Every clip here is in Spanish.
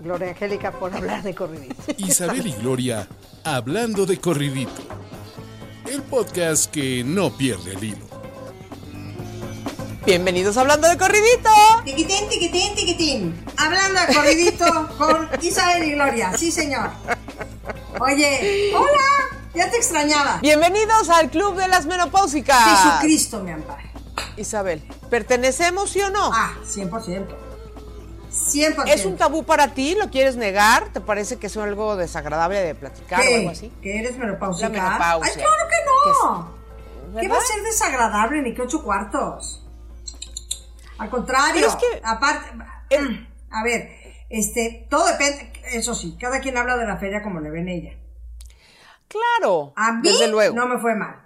Gloria Angélica, por hablar de corridito. Isabel y Gloria hablando de corridito. El podcast que no pierde el hilo. Bienvenidos a Hablando de corridito. Tiquitín, tiquitín, tiquitín. Hablando de corridito con Isabel y Gloria. Sí, señor. Oye, hola. Ya te extrañaba. Bienvenidos al Club de las Menopáusicas. Jesucristo me ampare. Isabel, ¿pertenecemos sí o no? Ah, 100%. 100%. ¿Es un tabú para ti? ¿Lo quieres negar? ¿Te parece que es algo desagradable de platicar ¿Qué? o algo así? ¿Que eres menopáusica? La menopausia. Ay, claro que no. ¿Qué va a ser desagradable ni que ocho cuartos? Al contrario. Pero es que- Aparte, El- a ver, este, todo depende, eso sí, cada quien habla de la feria como le ven ella. Claro, A mí desde luego. no me fue mal.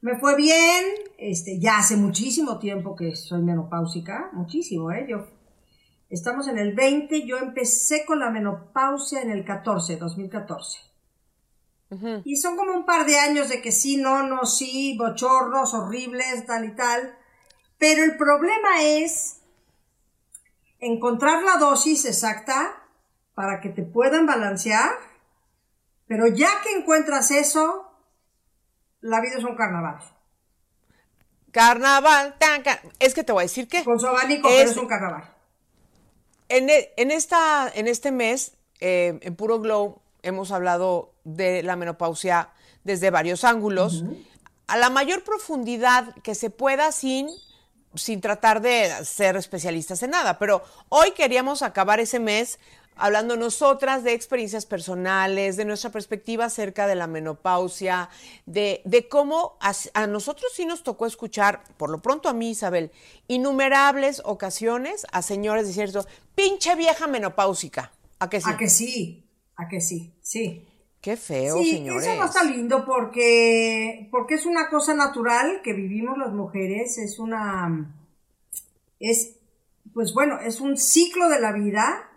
Me fue bien, este, ya hace muchísimo tiempo que soy menopáusica, muchísimo, ¿eh? Yo, estamos en el 20, yo empecé con la menopausia en el 14, 2014. Y son como un par de años de que sí, no, no, sí, bochornos horribles, tal y tal. Pero el problema es encontrar la dosis exacta para que te puedan balancear pero ya que encuentras eso, la vida es un carnaval. Carnaval, tan, es que te voy a decir que Con su abanico, Es- pero es un carnaval. En, e- en esta, en este mes, eh, en Puro Glow, hemos hablado de la menopausia desde varios ángulos, a la mayor profundidad que se pueda sin, sin tratar de ser especialistas en nada. Pero hoy queríamos acabar ese mes hablando nosotras de experiencias personales, de nuestra perspectiva acerca de la menopausia, de, de cómo a, a nosotros sí nos tocó escuchar, por lo pronto a mí, Isabel, innumerables ocasiones a señores decir eso, pinche vieja menopáusica. ¿A que sí? A que sí, a que sí, sí. Qué feo, sí, señores. eso no está lindo porque, porque es una cosa natural que vivimos las mujeres, es una, es, pues bueno, es un ciclo de la vida.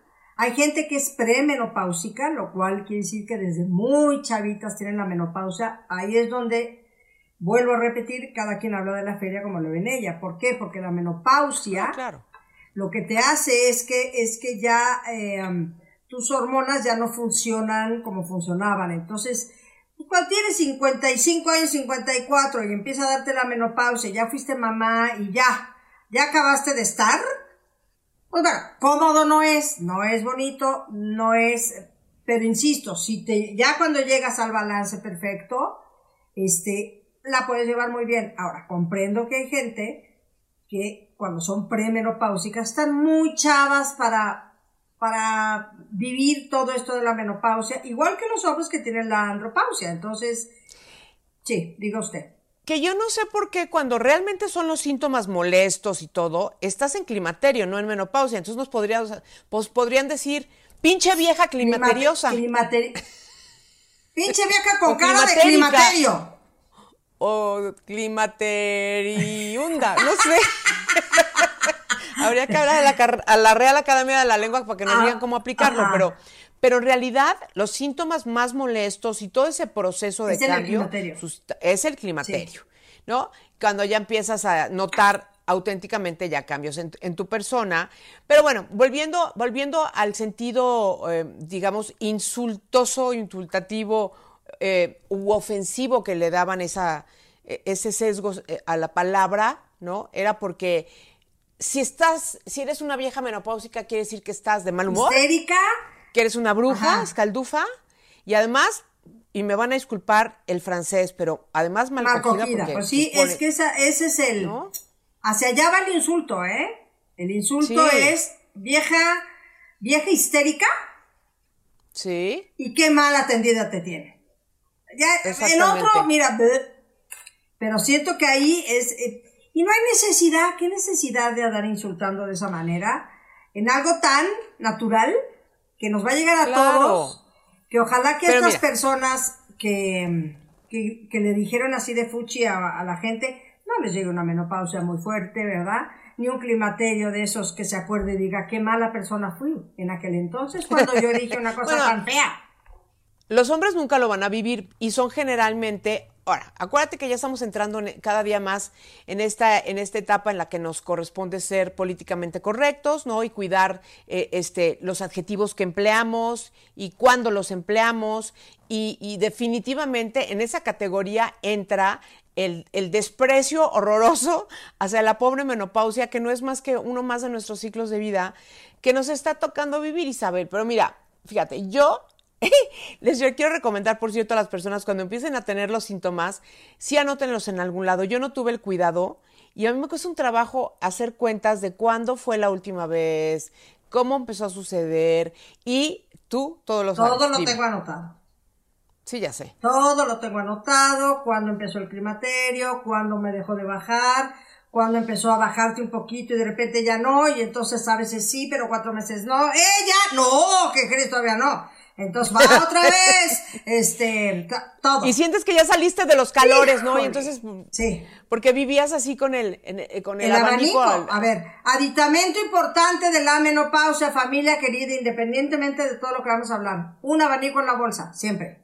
Hay gente que es premenopáusica, lo cual quiere decir que desde muy chavitas tienen la menopausia. Ahí es donde, vuelvo a repetir, cada quien habla de la feria como le ven ella. ¿Por qué? Porque la menopausia Ah, claro. lo que te hace es que, es que ya eh, um, tus hormonas ya no funcionan como funcionaban. Entonces, tú cuando tienes 55 años, 54 y empieza a darte la menopausia, ya fuiste mamá y ya, ya acabaste de estar, pues bueno, cómodo no es, no es bonito, no es, pero insisto, si te, ya cuando llegas al balance perfecto, este, la puedes llevar muy bien. Ahora, comprendo que hay gente que cuando son premenopáusicas están muy chavas para, para vivir todo esto de la menopausia, igual que los hombres que tienen la andropausia. Entonces, sí, diga usted. Que yo no sé por qué cuando realmente son los síntomas molestos y todo, estás en climaterio, no en menopausia. Entonces nos podrían, pues podrían decir, pinche vieja climateriosa. Climateri- Pinche vieja con O cara de climaterio. o climateriunda, no sé. Habría que hablar a la, a la Real Academia de la Lengua para que nos Ah, digan cómo aplicarlo, ajá. pero, pero en realidad los síntomas más molestos y todo ese proceso de Es el cambio climaterio. sus- es el climaterio, ¿no? Cuando ya empiezas a notar auténticamente ya cambios en, en tu persona. Pero bueno, volviendo, volviendo al sentido, eh, digamos, insultoso, insultativo eh, u ofensivo que le daban esa, eh, ese sesgo eh, a la palabra, ¿no? Era porque si estás, si eres una vieja menopáusica, quiere decir que estás de mal humor, Histérica. Que eres una bruja, Ajá. escaldufa, y además, y me van a disculpar el francés, pero además mal Mal cogida cogida. Pues sí, supone- es que esa, ese es el. ¿No? Hacia allá va el insulto, ¿eh? El insulto Sí. es vieja, vieja histérica Sí, y qué mal atendida te tiene. Ya, el otro, mira, pero siento que ahí es. eh, y no hay necesidad, ¿qué necesidad de andar insultando de esa manera? En algo tan natural que nos va a llegar a Claro. todos. Que ojalá que estas personas que, que, le dijeron así de fuchi a, la gente, no les llegue una menopausia muy fuerte, ¿verdad? Ni un climaterio de esos que se acuerde y diga qué mala persona fui en aquel entonces cuando yo dije una cosa tan fea. Los hombres nunca lo van a vivir y son generalmente Ahora, acuérdate que ya estamos entrando cada día más en esta, en esta etapa en la que nos corresponde ser políticamente correctos, ¿no? Y cuidar eh, este, los adjetivos que empleamos y cuándo los empleamos. Y, definitivamente en esa categoría entra el, el, desprecio horroroso hacia la pobre menopausia, que no es más que uno más de nuestros ciclos de vida, que nos está tocando vivir, Isabel. Pero mira, fíjate, yo Les quiero recomendar, por cierto, a las personas cuando empiecen a tener los síntomas, sí anótenlos en algún lado. Yo no tuve el cuidado y a mí me cuesta un trabajo hacer cuentas de cuándo fue la última vez, cómo empezó a suceder y tú todo lo sabes. Todo lo tengo anotado. Sí, ya sé. Todo lo tengo anotado, cuándo empezó el climaterio, cuándo me dejó de bajar, cuándo empezó a bajarte un poquito y de repente ya no, y entonces a veces sí, pero cuatro meses no. ¡Ella! ¡No! ¿Qué crees? Todavía no. Entonces va otra vez, este, todo. Y sientes que ya saliste de los calores, ¿no? Y entonces, sí. Porque vivías así con el, eh, con el, abanico. A ver, aditamento importante de la menopausia, familia querida, independientemente de todo lo que vamos a hablar. Un abanico en la bolsa, siempre.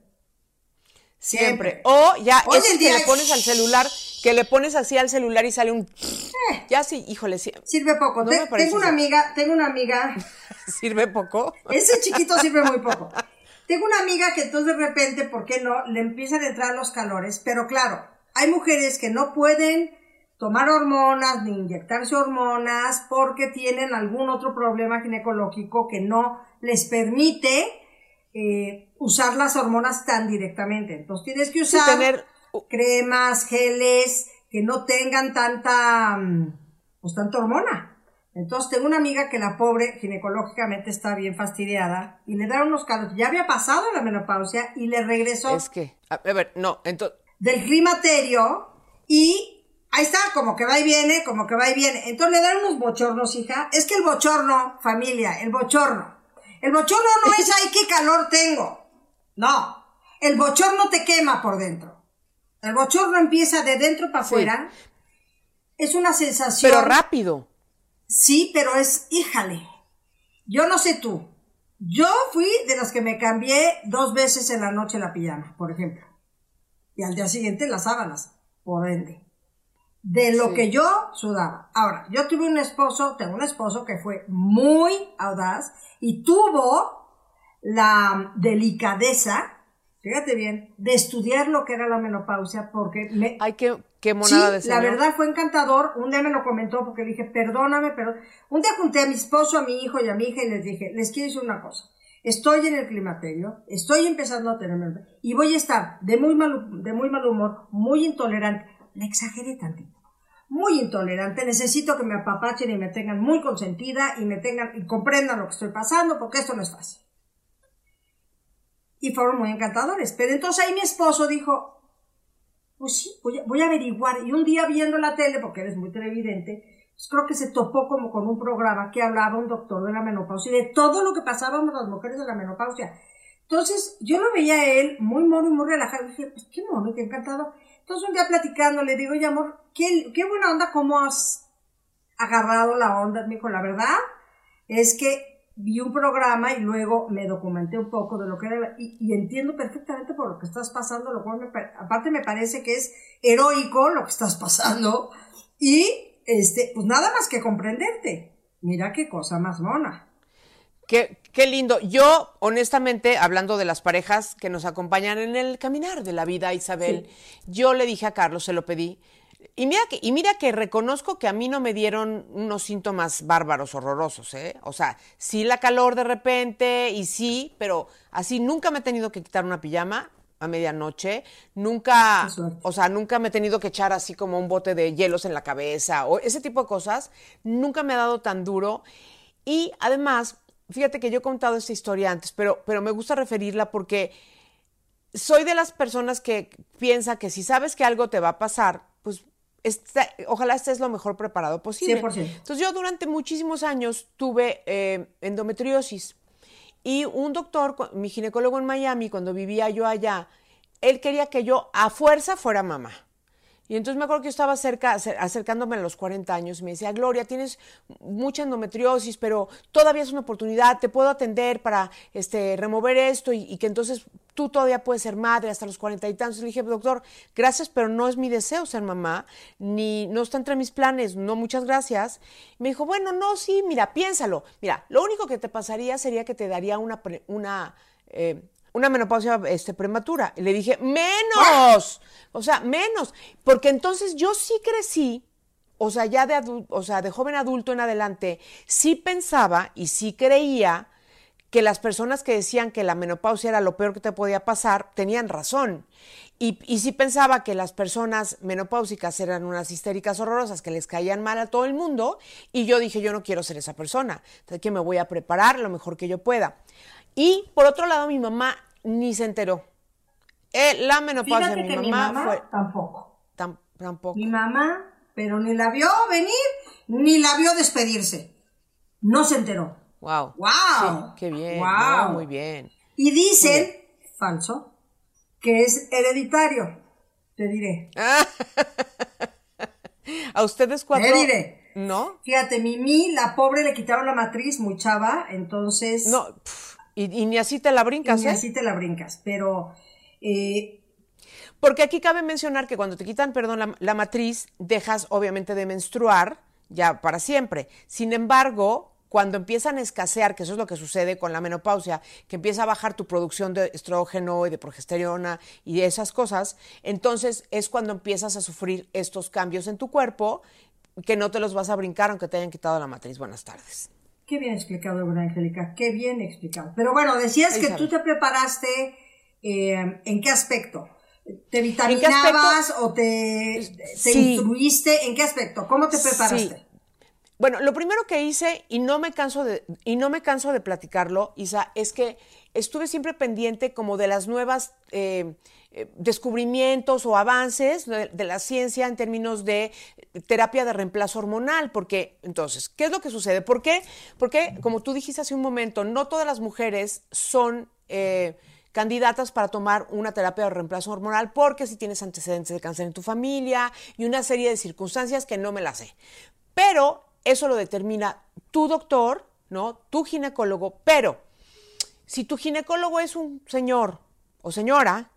Siempre. O ya, es que le pones al celular, que le pones así al celular y sale un... Eh. ya sí, híjole. Sí. Sirve poco. tengo una amiga, tengo una amiga... ¿Sirve poco? Ese chiquito sirve muy poco. Tengo una amiga que entonces de repente, ¿por qué no? Le empiezan a entrar los calores, pero claro, hay mujeres que no pueden tomar hormonas ni inyectarse hormonas porque tienen algún otro problema ginecológico que no les permite eh, usar las hormonas tan directamente. Entonces tienes que usar cremas, geles que no tengan tanta, mm, pues tanta hormona. Entonces tengo una amiga que la pobre ginecológicamente está bien fastidiada y le da unos calores. Ya había pasado la menopausia y le regresó. Es que, a ver, no, entonces. Del climaterio y ahí está, como que va y viene, como que va y viene. Entonces le dan unos bochornos, hija. Es que el bochorno, familia, el bochorno. El bochorno no es ay, qué calor tengo. No. El bochorno te quema por dentro. El bochorno empieza de dentro para afuera. Es una sensación. Pero rápido. Sí, pero es, híjale, yo no sé tú. Yo fui de las que me cambié dos veces en la noche la pijama, por ejemplo. Y al día siguiente las sábanas, por ende. De lo que yo sudaba. Ahora, yo tuve un esposo, tengo un esposo que fue muy audaz y tuvo la delicadeza fíjate bien, de estudiar lo que era la menopausia, porque me... Ay, qué, qué monada sí, la verdad fue encantador, un día me lo comentó porque dije, perdóname, pero un día junté a mi esposo, a mi hijo y a mi hija y les dije, les quiero decir una cosa, estoy en el climaterio, estoy empezando a tener y voy a estar de muy mal, de muy mal humor, muy intolerante, le exageré tantito, muy intolerante, necesito que me apapachen y me tengan muy consentida y me tengan y comprendan lo que estoy pasando porque esto no es fácil y fueron muy encantadores. Pero entonces ahí mi esposo dijo, pues sí, voy a, averiguar. Y un día viendo la tele, porque eres muy televidente, pues creo que se topó como con un programa que hablaba un doctor de la menopausia y de todo lo que pasábamos las mujeres de la menopausia. Entonces yo lo veía a él muy mono y muy relajado. Y dije, pues qué mono, qué encantado. Entonces un día platicando le digo, oye amor, qué, qué buena onda, cómo has agarrado la onda. Me dijo, la verdad es que vi un programa y luego me documenté un poco de lo que era y, entiendo perfectamente por lo que estás pasando, lo cual aparte me parece que es heroico lo que estás pasando y este, pues nada más que comprenderte. Mira qué cosa más mona. Qué, qué lindo. Yo, honestamente, hablando de las parejas que nos acompañan en el caminar de la vida, Isabel, yo le dije a Carlos, se lo pedí, y mira, que, y mira que reconozco que a mí no me dieron unos síntomas bárbaros, horrorosos, ¿eh? O sea, sí la calor de repente y sí, pero así nunca me he tenido que quitar una pijama a medianoche, nunca, o sea, nunca me he tenido que echar así como un bote de hielos en la cabeza o ese tipo de cosas, nunca me ha dado tan duro. Y además, fíjate que yo he contado esta historia antes, pero, pero me gusta referirla porque soy de las personas que piensa que si sabes que algo te va a pasar, pues ojalá estés lo mejor preparado posible. 100%. Entonces yo durante muchísimos años tuve eh, endometriosis Y un doctor, mi ginecólogo en Miami, cuando vivía yo allá, él quería que yo a fuerza fuera mamá. Y entonces me acuerdo que yo estaba cerca, acer- acercándome a los 40 años y me decía, Gloria, tienes mucha endometriosis, pero todavía es una oportunidad, te puedo atender para este, remover esto y, que entonces tú todavía puedes ser madre hasta los 40 y tantos. Y le dije, doctor, gracias, pero no es mi deseo ser mamá, ni no está entre mis planes, no, muchas gracias. Y me dijo, bueno, no, sí, mira, piénsalo. Mira, lo único que te pasaría sería que te daría una, una eh, una menopausia este, prematura. Y le dije, menos, o sea, menos, porque entonces yo sí crecí, o sea, ya de, o sea, de joven adulto en adelante, sí pensaba y sí creía que las personas que decían que la menopausia era lo peor que te podía pasar, tenían razón. Y, y sí pensaba que las personas menopáusicas eran unas histéricas horrorosas que les caían mal a todo el mundo. Y yo dije, yo no quiero ser esa persona. Entonces, que me voy a preparar lo mejor que yo pueda. Y por otro lado, mi mamá ni se enteró. Eh, la menopausia de mi mi mamá, mamá fue tampoco. tam- tampoco. Mi mamá, pero ni la vio venir, ni la vio despedirse. No se enteró. Wow. ¡Wow! Sí, qué bien. ¡Wow! no, muy bien. Y dicen, falso, que es hereditario. Te diré. ¿A ustedes cuatro? Te diré. ¿No? Fíjate, Mimi, la pobre le quitaron la matriz muy chava, entonces. No. Y, y ni así te la y brincas, ni ¿eh? así te la brincas. Pero eh, Porque aquí cabe mencionar que cuando te quitan, perdón, la, la matriz, dejas obviamente de menstruar ya para siempre. Sin embargo, cuando empiezan a escasear, que eso es lo que sucede con la menopausia, que empieza a bajar tu producción de estrógeno y de progesterona y de esas cosas, entonces es cuando empiezas a sufrir estos cambios en tu cuerpo que no te los vas a brincar aunque te hayan quitado la matriz. Buenas tardes. Qué bien explicado, Angélica, qué bien explicado. Pero bueno, decías que tú te preparaste, eh, ¿en qué aspecto? ¿Te vitaminabas aspecto? o te, te Sí. instruiste? ¿En qué aspecto? ¿Cómo te preparaste? Sí. Bueno, lo primero que hice, y no me canso de, y no me canso de platicarlo, Isa, es que estuve siempre pendiente como de las nuevas eh, eh, descubrimientos o avances de, la ciencia en términos de terapia de reemplazo hormonal, porque entonces, ¿qué es lo que sucede? ¿Por qué? Porque, como tú dijiste hace un momento, no todas las mujeres son eh, candidatas para tomar una terapia de reemplazo hormonal porque si tienes antecedentes de cáncer en tu familia y una serie de circunstancias que no me las sé. Pero eso lo determina tu doctor, ¿no? Tu ginecólogo, pero si tu ginecólogo es un señor o señora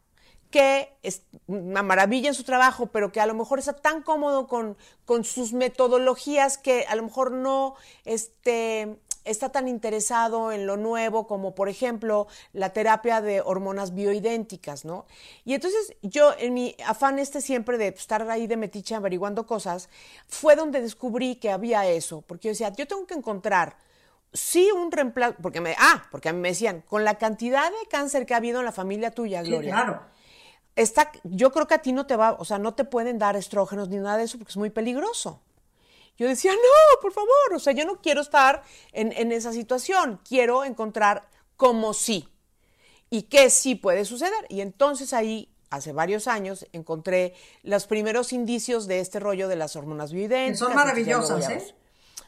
que es una maravilla en su trabajo, pero que a lo mejor está tan cómodo con, con sus metodologías que a lo mejor no este, está tan interesado en lo nuevo como por ejemplo la terapia de hormonas bioidénticas, ¿no? Y entonces yo en mi afán este siempre de estar ahí de metiche averiguando cosas, fue donde descubrí que había eso, porque yo decía, yo tengo que encontrar sí un reemplazo, porque me, ah, porque a mí me decían, con la cantidad de cáncer que ha habido en la familia tuya, Sí, Gloria, claro. está, yo creo que a ti no te va, o sea, no te pueden dar estrógenos ni nada de eso porque es muy peligroso. Yo decía, no, por favor, o sea, yo no quiero estar en, en esa situación, quiero encontrar como sí y qué sí puede suceder. Y entonces ahí, hace varios años, encontré los primeros indicios de este rollo de las hormonas bioidénticas. Que son maravillosas, ¿eh?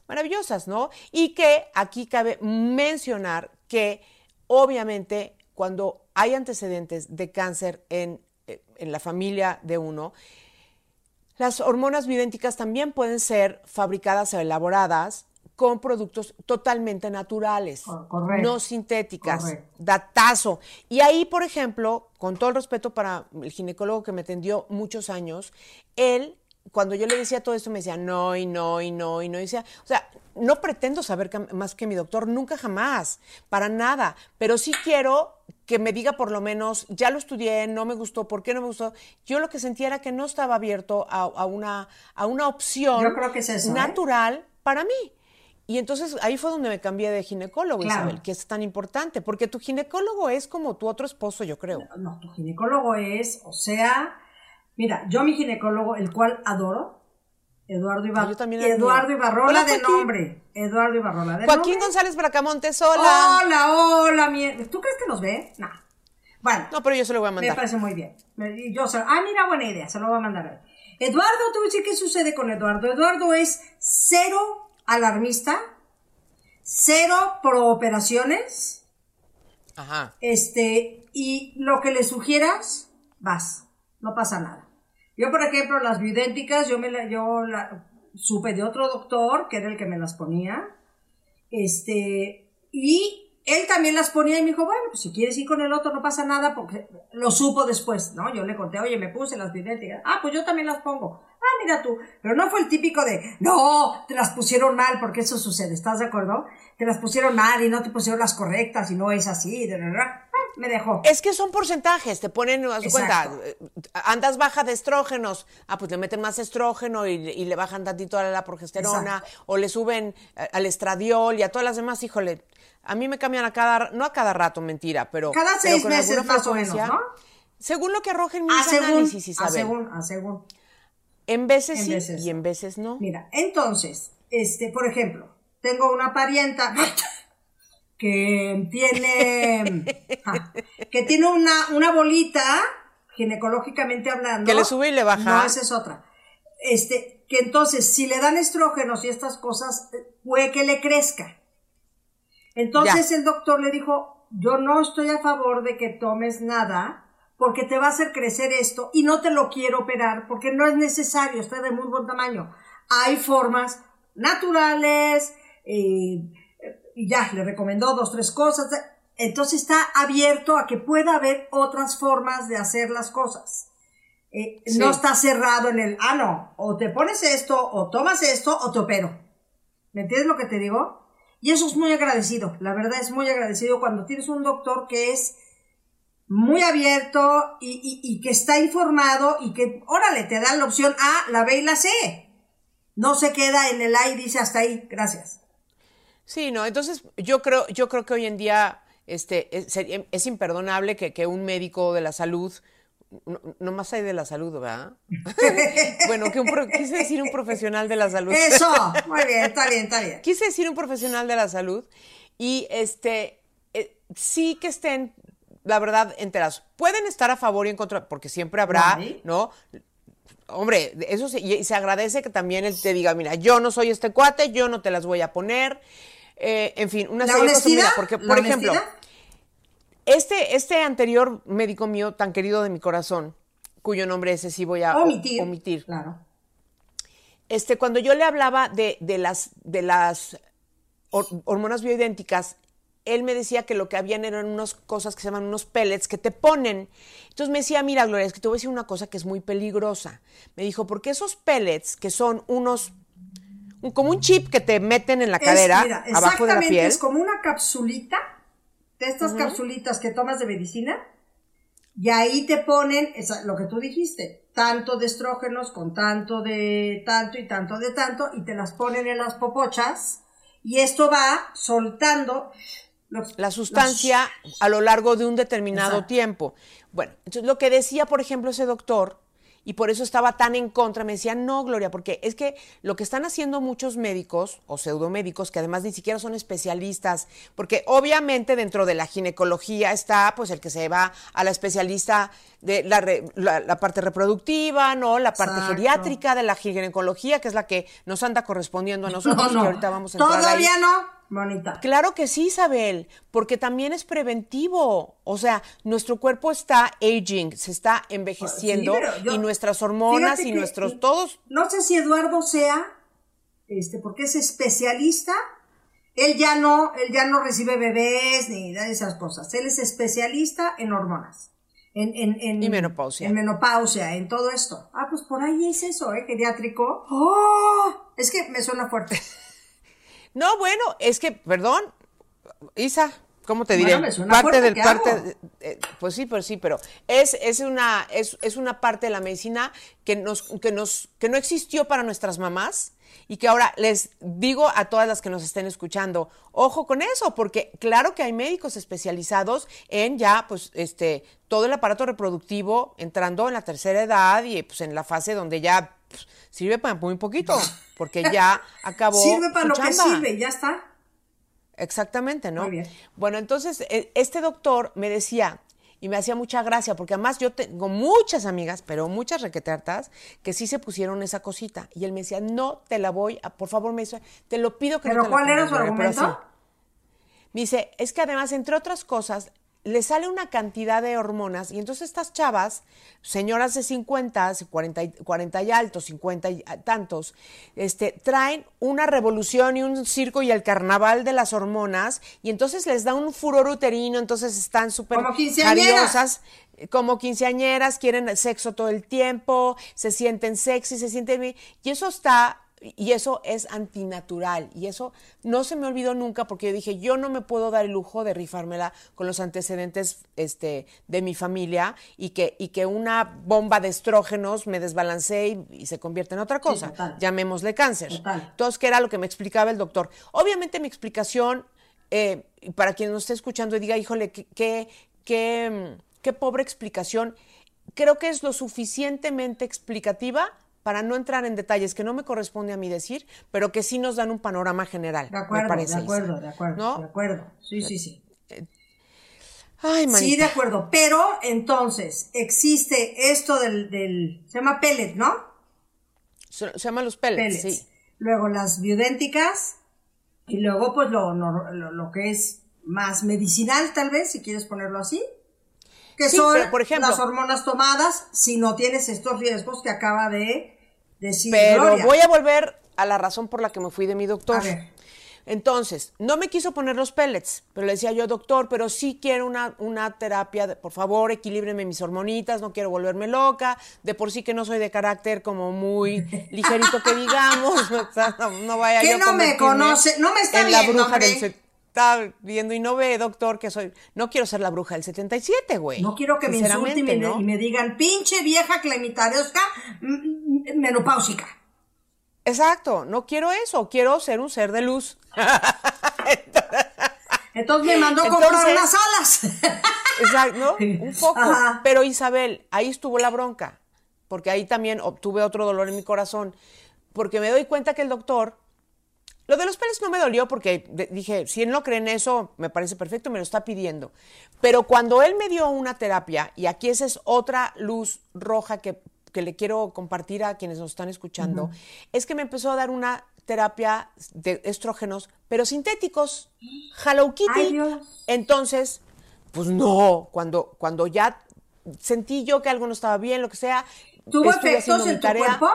Maravillosas, ¿no? Y que aquí cabe mencionar que obviamente cuando hay antecedentes de cáncer en, eh, en la familia de uno, las hormonas bioidénticas también pueden ser fabricadas o elaboradas con productos totalmente naturales, correcto. no sintéticas. Correcto. Datazo. Y ahí, por ejemplo, con todo el respeto para el ginecólogo que me atendió muchos años, él, cuando yo le decía todo esto, me decía no y no y no y no. Y decía, o sea, no pretendo saber más que mi doctor, nunca jamás, para nada. Pero sí quiero que me diga por lo menos, ya lo estudié, no me gustó, ¿por qué no me gustó? Yo lo que sentía era que no estaba abierto a, a una, a una opción Yo creo que es eso, ¿eh? natural para mí. Y entonces ahí fue donde me cambié de ginecólogo, Claro. Isabel, que es tan importante, porque tu ginecólogo es como tu otro esposo, yo creo. No, tu ginecólogo es, o sea, mira, yo mi ginecólogo, el cual adoro, Eduardo, Ibar- yo también admiro. Eduardo Ibarrola Hola, de nombre. Eduardo Ibarrola de Joaquín nombre. González Bracamontes, hola. Hola, hola, mi... ¿Tú crees que nos ve? No. Bueno, No, pero yo se lo voy a me mandar. parece muy bien. Me- Yo se- ah, mira, buena idea, se lo voy a mandar a él. Eduardo, te voy a decir qué sucede con Eduardo. Eduardo es cero alarmista, cero pro operaciones, Ajá. Este, y lo que le sugieras, vas, no pasa nada. Yo, por ejemplo, las bioidénticas, yo me la, yo la, supe de otro doctor, que era el que me las ponía, este, y él también las ponía y me dijo, bueno, pues si quieres ir con el otro no pasa nada, porque lo supo después, ¿no? Yo le conté, oye, me puse las bioidénticas. Ah, pues yo también las pongo. Ah, mira tú. Pero no fue el típico de, no, te las pusieron mal, porque eso sucede, ¿estás de acuerdo? Te las pusieron mal y no te pusieron las correctas y no es así, de verdad. Me dejó. Es que son porcentajes, te ponen, haz cuenta, eh, andas baja de estrógenos, ah, pues le meten más estrógeno y, le bajan tantito a la progesterona, o le suben al estradiol y a todas las demás, híjole, a mí me cambian a cada, no a cada rato, mentira, pero... Cada seis meses más o menos, ¿no? Según lo que arrojen mis ah, análisis, Isabel. A según, a según. En veces sí y en veces no. Mira, entonces, este, por ejemplo, tengo una parienta que tiene, que tiene una, una bolita, ginecológicamente hablando. Que le sube y le baja. No, esa es otra. Este, que entonces, si le dan estrógenos y estas cosas, puede que le crezca. Entonces el doctor le dijo, yo no estoy a favor de que tomes nada porque te va a hacer crecer esto y no te lo quiero operar porque no es necesario, está de muy buen tamaño. Hay formas naturales eh, y ya, le recomendó dos, tres cosas. Entonces está abierto a que pueda haber otras formas de hacer las cosas. Eh, no está cerrado en el, ah, no, o te pones esto, o tomas esto, o te opero. ¿Me entiendes lo que te digo? Y eso es muy agradecido, la verdad es muy agradecido cuando tienes un doctor que es muy abierto y, que está informado y que, órale, te da la opción A, la B y la C. No se queda en el A y dice hasta ahí, gracias. Sí, no, entonces yo creo, yo creo que hoy en día este, es, imperdonable que, que, un médico de la salud no, más hay de la salud, ¿verdad? bueno, que un quise decir un profesional de la salud. Eso, muy bien, está bien, está bien. Quise decir un profesional de la salud y este eh, sí que estén, la verdad, enteras. Pueden estar a favor y en contra, porque siempre habrá, ¿no? Hombre, eso se, y se agradece que también él te diga, mira, yo no soy este cuate, yo no te las voy a poner. Eh, en fin, una serie de cosas. porque, por ejemplo, este, este anterior médico mío, tan querido de mi corazón, cuyo nombre ese sí voy a omitir. Claro. Este, cuando yo le hablaba de, las, de las hormonas bioidénticas, él me decía que lo que habían eran unas cosas que se llaman unos pellets que te ponen. Entonces me decía, mira, Gloria, es que te voy a decir una cosa que es muy peligrosa. Me dijo, porque esos pellets, que son unos, como un chip que te meten en la cadera, abajo de la piel. Es como una capsulita de estas capsulitas que tomas de medicina, y ahí te ponen lo que tú dijiste, tanto de estrógenos con tanto de tanto y tanto de tanto, y te las ponen en las popochas, y esto va soltando la sustancia a lo largo de un determinado tiempo. Bueno, entonces lo que decía, por ejemplo, ese doctor y por eso estaba tan en contra. Me decían, no, Gloria, porque es que lo que están haciendo muchos médicos o pseudomédicos, que además ni siquiera son especialistas, porque obviamente dentro de la ginecología está pues el que se va a la especialista de la, parte reproductiva, ¿no? La parte geriátrica de la ginecología, que es la que nos anda correspondiendo a nosotros, ahorita vamos a entrar Todavía no. Bonita. Claro que sí, Isabel, porque también es preventivo. O sea, nuestro cuerpo está aging, se está envejeciendo y nuestras hormonas y nuestros todos. No sé si Eduardo sea, este, porque es especialista. Él ya no, él ya no recibe bebés ni de esas cosas. Él es especialista en hormonas. En, en, en, y menopausia. En menopausia, en todo esto. Ah, pues por ahí es eso, ¿eh? Geriátrico. ¡Oh! Es que me suena fuerte. No, bueno, es que, perdón, Isa, ¿cómo te diré? parte del parte, eh, pues sí, pues sí, pero es, es una es, es, una parte de la medicina que nos que nos que no existió para nuestras mamás y que ahora les digo a todas las que nos estén escuchando, ojo con eso, porque claro que hay médicos especializados en ya pues este todo el aparato reproductivo entrando en la tercera edad y pues en la fase donde ya pues, sirve para muy poquito, porque ya acabó. sirve para lo que sirve, ya está. Exactamente, ¿no? Bueno, entonces e, este doctor me decía, y me hacía mucha gracia, porque además yo tengo muchas amigas, pero muchas requetertas, que sí se pusieron esa cosita. Y él me decía, no te la voy a, por favor, me dice, te lo pido que ¿Pero no te cuál era su argumento? Me dice, es que además, entre otras cosas, le sale una cantidad de hormonas y entonces estas chavas, señoras de 50, 40, y- 40 y altos, 50 y tantos, este, traen una revolución y un circo y el carnaval de las hormonas y entonces les da un furor uterino, entonces están súper jariosas, como quinceañeras, quieren sexo todo el tiempo, se sienten sexy, se sienten bien, y eso está, y eso es antinatural, y eso no se me olvidó nunca porque yo dije, yo no me puedo dar el lujo de rifármela con los antecedentes este, de mi familia y que, y que una bomba de estrógenos me desbalancee y, y se convierta en otra cosa, llamémosle cáncer. Total. Entonces, ¿qué era lo que me explicaba el doctor? Obviamente mi explicación, eh, para quien nos esté escuchando y diga, híjole, qué, qué, qué, mm, qué pobre explicación, creo que es lo suficientemente explicativa para no entrar en detalles que no me corresponde a mí decir, pero que sí nos dan un panorama general. De acuerdo, me parece, de acuerdo, de acuerdo, ¿No? de acuerdo. Sí, sí, sí. Ay, manita. Sí, de acuerdo. Pero entonces, existe esto del, del se llama pellet, ¿no? Se, se llaman los pellets, Pellets. sí. Luego las biodénticas y luego pues lo, lo, lo- lo que es más medicinal tal vez, si quieres ponerlo así. Que Sí, son pero, por ejemplo- las hormonas tomadas si no tienes estos riesgos que acaba de decir Pero Gloria. voy a volver a la razón por la que me fui de mi doctor. A ver. Entonces, no me quiso poner los pellets, pero le decía yo, doctor, pero sí quiero una, una terapia, de- por favor, equilíbreme mis hormonitas, no quiero volverme loca, de por sí que no soy de carácter como muy ligerito que digamos, no, no, no vaya Que yo no me conoce, no me está en la viendo, bruja hombre. está viendo y no ve, doctor, que soy, no quiero ser la bruja del 77, güey. No quiero que me insulten y me, Sinceramente, ¿no? y me digan, pinche vieja clemitaresca mm, mm, menopáusica. Exacto, no quiero eso, quiero ser un ser de luz. Entonces me mandó comprar Entonces- unas alas. Exacto, ¿no? Un poco. Ajá. Pero Isabel, ahí estuvo la bronca, porque ahí también obtuve otro dolor en mi corazón, porque me doy cuenta que el doctor, lo de los pelos no me dolió porque dije, si él no cree en eso, me parece perfecto, me lo está pidiendo. Pero cuando él me dio una terapia, y aquí esa es otra luz roja que, que le quiero compartir a quienes nos están escuchando, es que me empezó a dar una terapia de estrógenos, pero sintéticos. Hello Kitty. Ay. Entonces, pues no, cuando, cuando ya sentí yo que algo no estaba bien, lo que sea, ¿Tuvo efectos en tu cuerpo?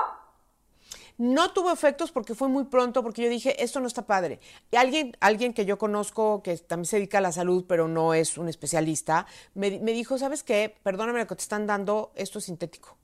No tuvo efectos porque fue muy pronto, porque yo dije, esto no está padre. Y alguien, alguien que yo conozco, que también se dedica a la salud, pero no es un especialista, me, me dijo, ¿sabes qué? Perdóname lo que te están dando, esto es sintético.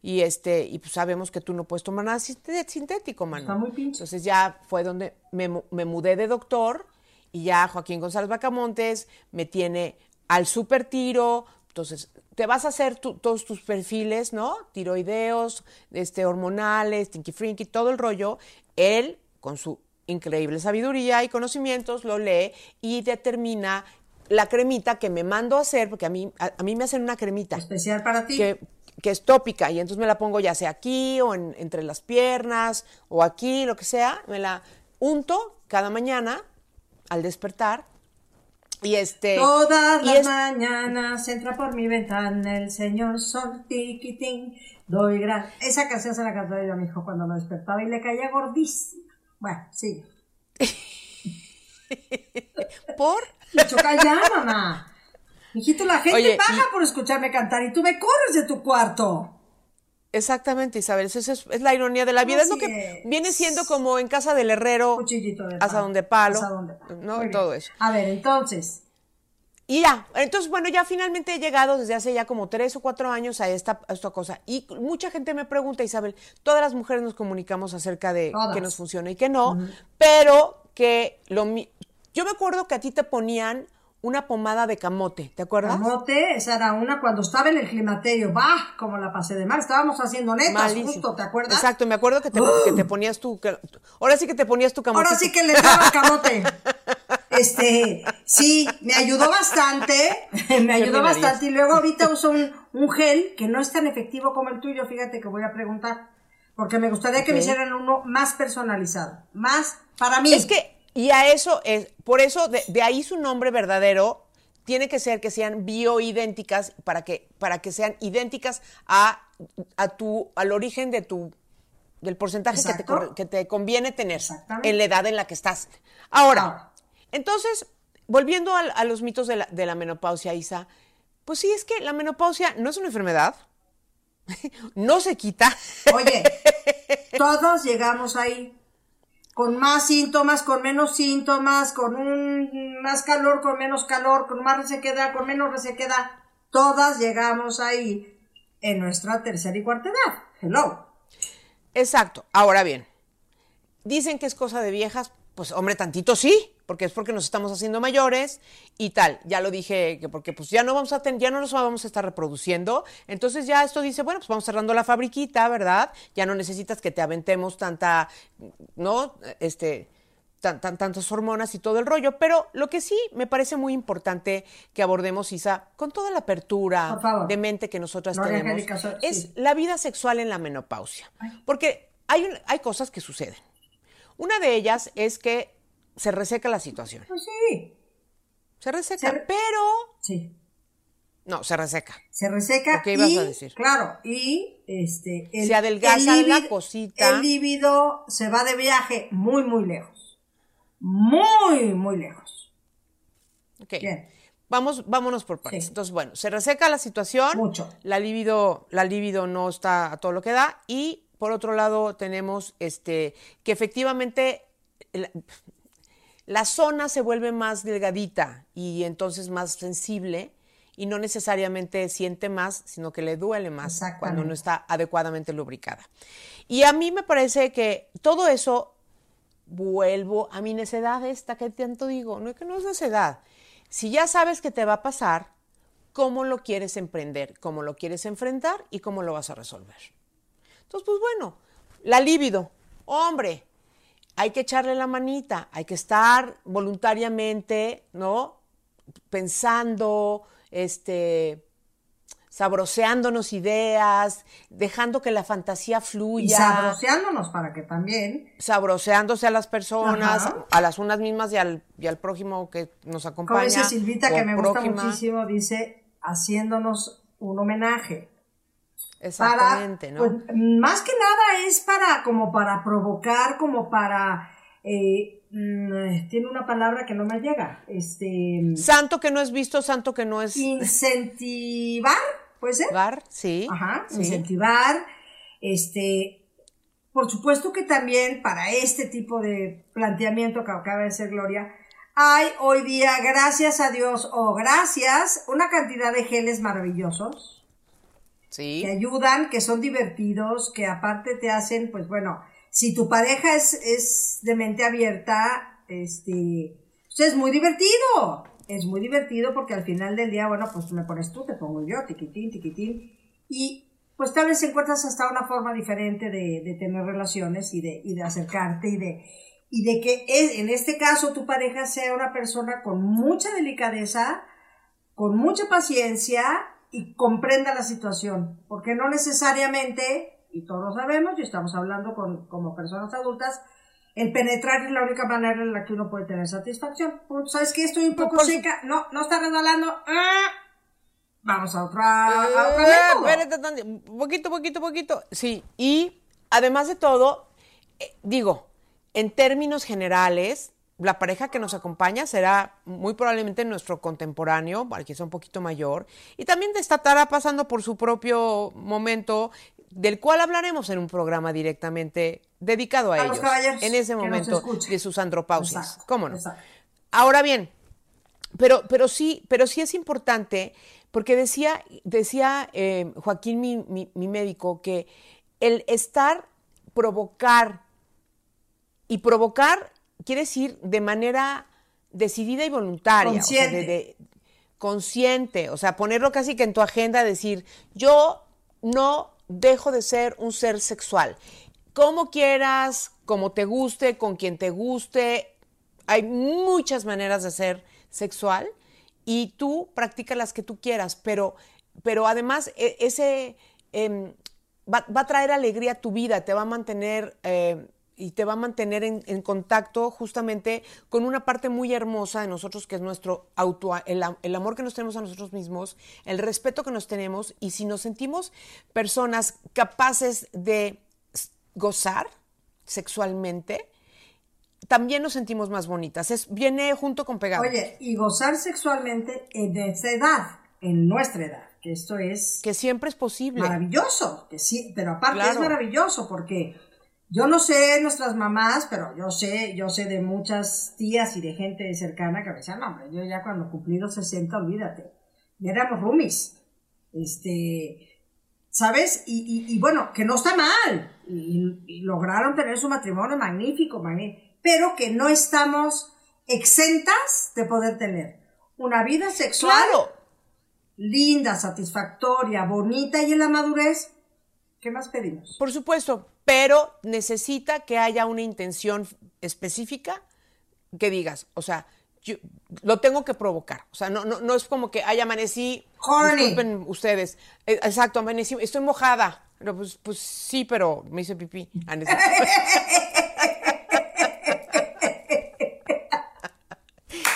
Y este, y pues sabemos que tú no puedes tomar nada sintético, mano. Está muy pinche. Entonces ya fue donde me, me mudé de doctor y ya Joaquín González Bacamontes me tiene al super tiro. Entonces, te vas a hacer tu- todos tus perfiles, ¿no? Tiroideos, este, hormonales, tinky frinky, todo el rollo. Él, con su increíble sabiduría y conocimientos, lo lee y determina la cremita que me mando a hacer, porque a mí, a, a mí me hacen una cremita Especial para ti. que, que es tópica y entonces me la pongo ya sea aquí o en- entre las piernas o aquí, lo que sea, me la unto cada mañana al despertar y este Todas y las es- mañanas entra por mi ventana el señor sol tiquitín. Doy gran... Esa canción se la cantaba yo a mi hijo cuando lo despertaba y le caía gordísimo. Bueno, sí. por Choca ya, mamá. Mijito, la gente Oye, paga y- por escucharme cantar y tú me corres de tu cuarto. exactamente, Isabel, eso es, es la ironía de la vida, es lo que es. viene siendo como en casa del herrero, de asadón de palo, Asadón de palo. ¿no? Muy bien. todo eso. A ver, entonces, Y ya, entonces, bueno, ya finalmente he llegado desde hace ya como tres o cuatro años a esta, a esta cosa. Y mucha gente me pregunta, Isabel, todas las mujeres nos comunicamos acerca de Todas. que nos funciona y que no, pero que lo Yo me acuerdo que a ti te ponían una pomada de camote, ¿te acuerdas? camote, esa era una cuando estaba en el climaterio. ¡Bah! Como la pasé de mal. Estábamos haciendo netas, Malísimo. justo, ¿te acuerdas? Exacto, me acuerdo que te, que te ponías tu... ahora sí que te ponías tu camote. Ahora sí que le daba camote. Este, sí, me ayudó bastante, me ayudó bastante. Y luego ahorita uso un, un gel que no es tan efectivo como el tuyo, fíjate que voy a preguntar. Porque me gustaría que me hicieran uno más personalizado. Más para mí. Es que, y a eso es, por eso, de, de ahí su nombre verdadero tiene que ser que sean bioidénticas para que, para que sean idénticas a, a tu, al origen de tu, del porcentaje que te, que te conviene tener en la edad en la que estás. Ahora, Ahora. entonces, volviendo a, a los mitos de la, de la menopausia, Isa, pues sí, es que la menopausia no es una enfermedad, no se quita. Oye, todos llegamos ahí con más síntomas, con menos síntomas, con un más calor, con menos calor, con más resequedad, con menos resequedad. Todas llegamos ahí en nuestra tercera y cuarta edad. Hello. Exacto. Ahora bien, dicen que es cosa de viejas, pues hombre, tantito sí, porque es porque nos estamos haciendo mayores y tal. Ya lo dije, que porque pues ya no vamos a ten- ya no nos vamos a estar reproduciendo. Entonces ya esto dice, bueno, pues vamos cerrando la fabriquita, ¿verdad? Ya no necesitas que te aventemos tanta, ¿no? Este, tan, tan- tantas hormonas y todo el rollo. Pero lo que sí me parece muy importante que abordemos, Isa, con toda la apertura de mente que nosotras tenemos, es sí. la vida sexual en la menopausia. Porque hay, un- hay cosas que suceden. Una de ellas es que se reseca la situación. Pues sí, Se reseca, Se re- pero... sí. No, se reseca. Se reseca ¿O qué ibas y, a decir? claro, y este... Se adelgaza la cosita. El líbido se va de viaje muy, muy lejos. Muy, muy lejos. Ok. Bien. Vamos, vámonos por partes. Sí. Entonces, bueno, se reseca la situación. Mucho. La libido, la libido no está a todo lo que da. Y por otro lado, tenemos este que efectivamente la, zona se vuelve más delgadita y entonces más sensible y no necesariamente siente más, sino que le duele más cuando no está adecuadamente lubricada. Y a mí me parece que todo eso vuelvo a mi necedad esta que tanto digo, no es que no es necedad. Si ya sabes que te va a pasar, ¿cómo lo quieres emprender? ¿Cómo lo quieres enfrentar? ¿Y cómo lo vas a resolver? Entonces, pues bueno, la libido, hombre, hay que echarle la manita, hay que estar voluntariamente, ¿no? Pensando, este, sabroseándonos ideas, dejando que la fantasía Y fluya sabroseándonos para que también... sabroseándose a las personas, Ajá. a las unas mismas y al, y al prójimo que nos acompaña. Como dice Silvita, que me gusta muchísimo, dice, haciéndonos un homenaje. Exactamente, para, ¿no? pues, más que nada es para, como para provocar, como para, eh, mm, tiene una palabra que no me llega, este, santo que no es visto, santo que no es incentivar, ¿puede ser? gar, sí. Ajá, sí. incentivar, este, por supuesto que también para este tipo de planteamiento que acaba de ser Gloria, hay hoy día, gracias a Dios o gracias, una cantidad de geles maravillosos Sí. que ayudan, que son divertidos, que aparte te hacen, pues bueno, si tu pareja es, es de mente abierta, este, pues es muy divertido, es muy divertido porque al final del día, bueno, pues me pones tú, te pongo yo, tiquitín, tiquitín, y pues tal vez encuentras hasta una forma diferente de, de tener relaciones y de, y de acercarte y de, y de que es, en este caso tu pareja sea una persona con mucha delicadeza, con mucha paciencia y comprenda la situación, porque no necesariamente, y todos lo sabemos, y estamos hablando con, como personas adultas, el penetrar es la única manera en la que uno puede tener satisfacción. Pues, ¿Sabes qué? Estoy un poco por seca, no, no está resbalando, ¡ah! vamos a otra, a Eh, método. espérate poquito, poquito, poquito. Sí, y además de todo, eh, digo, en términos generales, la pareja que nos acompaña será muy probablemente nuestro contemporáneo, quizá un poquito mayor, y también estará pasando por su propio momento, del cual hablaremos en un programa directamente dedicado a, A los ellos, en ese que momento de sus andropausias. Exacto, ¿Cómo no? exacto. Ahora bien, pero, pero sí, pero sí es importante, porque decía, decía eh, Joaquín, mi, mi- mi médico, que el estar, provocar, y provocar quiere decir de manera decidida y voluntaria, o sea, de- Consciente. de- consciente, o sea, ponerlo casi que en tu agenda, decir, yo no dejo de ser un ser sexual. Como quieras, como te guste, con quien te guste, hay muchas maneras de ser sexual y tú practica las que tú quieras, pero, pero además e- ese em, va, va a traer alegría a tu vida, te va a mantener eh, y te va a mantener en, en contacto justamente con una parte muy hermosa de nosotros que es nuestro auto, el, am- el amor que nos tenemos a nosotros mismos, el respeto que nos tenemos y si nos sentimos personas capaces de gozar sexualmente, también nos sentimos más bonitas. Es, viene junto con pegado. Oye, y gozar sexualmente en esta edad, en nuestra edad, que esto es que siempre es posible. maravilloso, que sí, pero aparte es maravilloso porque yo no sé nuestras mamás, pero yo sé, yo sé de muchas tías y de gente cercana que me decían, no, hombre, yo ya cuando cumplí los 60, olvídate, ya éramos roomies. Este, ¿sabes? Y, y, bueno, que no está mal. Y, lograron tener su matrimonio magnífico, magnífico, pero que no estamos exentas de poder tener una vida sexual linda, satisfactoria, bonita y en la madurez. ¿Qué más pedimos? Por supuesto, pero necesita que haya una intención específica que digas, o sea, yo, lo tengo que provocar. O sea, no, no, no es como que, ay, amanecí, disculpen ustedes. Eh, exacto, amanecí, estoy mojada. Pero pues, pues sí, pero me hice pipí.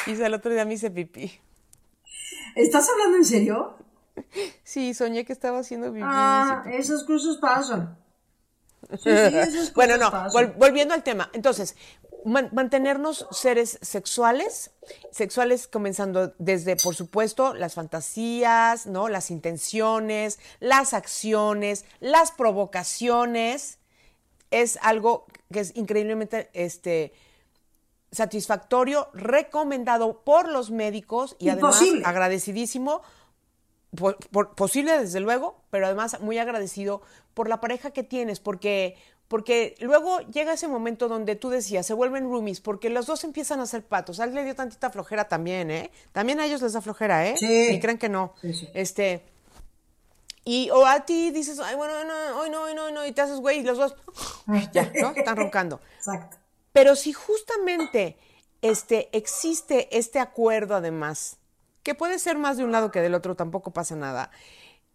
Hice el otro día me hice pipí. ¿Estás hablando en serio? Sí, soñé que estaba haciendo pipí. Ah, esos cursos pasan. bueno, no, volviendo al tema. Entonces, mantenernos seres sexuales, sexuales comenzando desde, por supuesto, las fantasías, ¿no? Las intenciones, las acciones, las provocaciones, es algo que es increíblemente este, satisfactorio, recomendado por los médicos y además agradecidísimo, posible desde luego, pero además muy agradecido por la pareja que tienes, porque porque luego llega ese momento donde tú decías, se vuelven roomies, porque los dos empiezan a ser patos. A él le dio tantita flojera también, ¿eh? También a ellos les da flojera, ¿eh? Sí. Y creen que no. Este. Y o a ti dices, ay, bueno, no, hoy no, hoy no, hoy no, y te haces güey, y los dos, ya, ¿no? Están roncando. Exacto. Pero si justamente este, existe este acuerdo, además, que puede ser más de un lado que del otro, tampoco pasa nada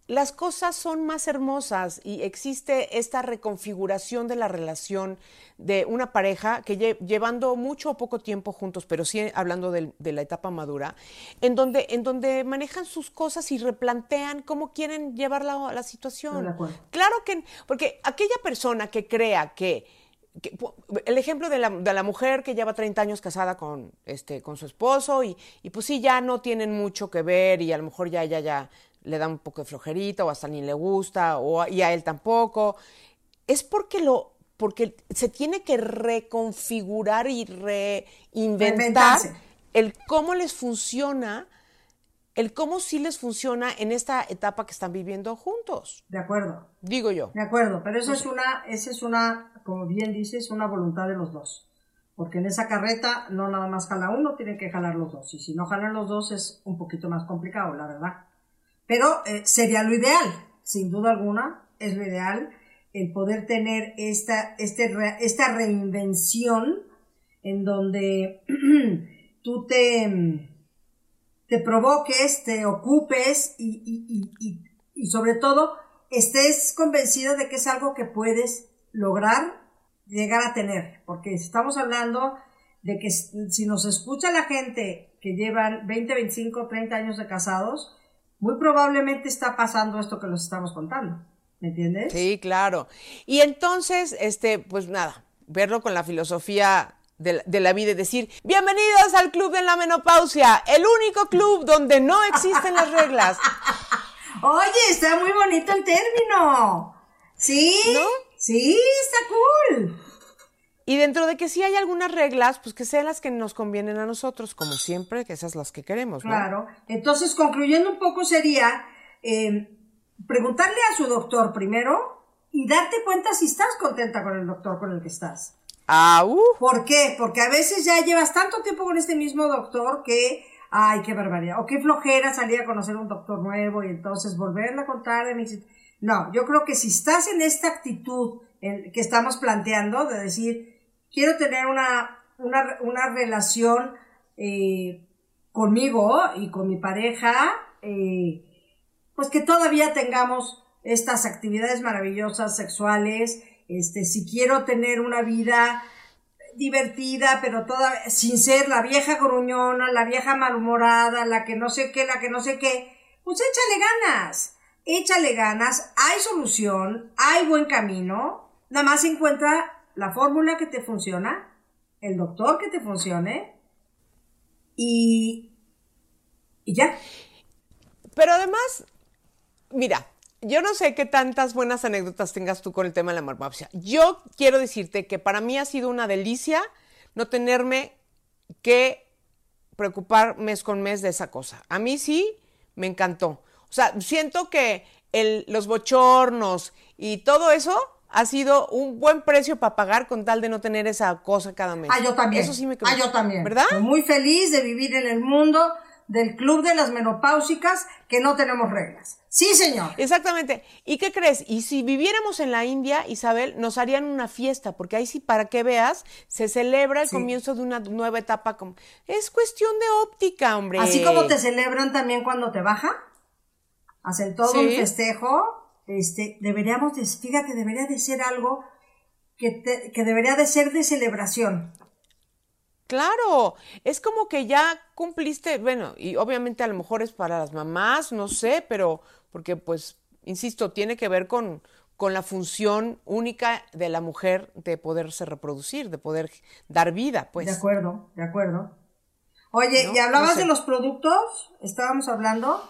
las cosas son más hermosas y existe esta reconfiguración de la relación de una pareja que llevando mucho o poco tiempo juntos, pero sí hablando de, la etapa madura, en donde, en donde manejan sus cosas y replantean cómo quieren llevar la, la situación. Claro que, porque aquella persona que crea que, el ejemplo de la, de la, mujer que lleva 30 años casada con, este, con su esposo y, y, pues sí, ya no tienen mucho que ver y a lo mejor ya, ya, ya le da un poco de flojerita o hasta ni le gusta o, y a él tampoco. Es porque lo porque se tiene que reconfigurar y reinventar el cómo les funciona, el cómo sí les funciona en esta etapa que están viviendo juntos. De acuerdo. Digo yo. De acuerdo, pero eso es una, esa es una, como bien dices, una voluntad de los dos. Porque en esa carreta no nada más jala uno, tienen que jalar los dos. Y si no jalan los dos es un poquito más complicado, la verdad. Pero eh, sería lo ideal, sin duda alguna, es lo ideal el poder tener esta, este, esta reinvención en donde tú te, te provoques, te ocupes y, y, sobre todo estés convencido de que es algo que puedes lograr llegar a tener, porque estamos hablando de que si nos escucha la gente que llevan 20, 25, 30 años de casados, muy probablemente está pasando esto que nos estamos contando. ¿Me entiendes? Sí, claro. Y entonces, este, pues nada, verlo con la filosofía de, la vida y decir, bienvenidos al club de la menopausia, el único club donde no existen las reglas. Oye, está muy bonito el término. ¿Sí? ¿No? Sí, está cool. Y dentro de que sí hay algunas reglas, pues que sean las que nos convienen a nosotros, como siempre, que esas las que queremos, ¿no? Claro. Entonces, concluyendo un poco sería em, preguntarle a su doctor primero y darte cuenta si estás contenta con el doctor con el que estás. Ah, uh. ¿Por qué? Porque a veces ya llevas tanto tiempo con este mismo doctor que, ay, qué barbaridad, o qué flojera salir a conocer un doctor nuevo y entonces volverle a contar de mis... No, yo creo que si estás en esta actitud que estamos planteando, de decir, quiero tener una, una, relación eh, conmigo y con mi pareja, eh, pues que todavía tengamos estas actividades maravillosas sexuales, este, si quiero tener una vida divertida, pero toda, sin ser la vieja gruñona, la vieja malhumorada, la que no sé qué, la que no sé qué, pues échale ganas, échale ganas, hay solución, hay buen camino, nada más encuentra la fórmula que te funciona el doctor que te funcione y, y ya. Pero además, mira, yo no sé qué tantas buenas anécdotas tengas tú con el tema de la menopausia. Yo quiero decirte que para mí ha sido una delicia no tenerme que preocupar mes con mes de esa cosa. A mí sí me encantó. O sea, siento que el, los bochornos y todo eso ha sido un buen precio para pagar con tal de no tener esa cosa cada mes. Ah, yo también. Eso sí me Ah, yo también. ¿Verdad? Estoy muy feliz de vivir en el mundo del club de las menopáusicas que no tenemos reglas. Sí, señor. Exactamente. ¿Y qué crees? Y si viviéramos en la India, Isabel, nos harían una fiesta, porque ahí sí, para que veas, se celebra el Sí. comienzo de una nueva etapa. como- Es cuestión de óptica, hombre. Así como te celebran también cuando te baja, hacen todo Sí. un festejo, este, deberíamos, de, fíjate, debería de ser algo que, te- que debería de ser de celebración. Claro, es como que ya cumpliste, bueno, y obviamente a lo mejor es para las mamás, no sé, pero porque pues, insisto, tiene que ver con, con la función única de la mujer de poderse reproducir, de poder dar vida, pues. De acuerdo, de acuerdo. Oye, ¿No? ¿y hablabas No sé. de los productos? ¿Estábamos hablando?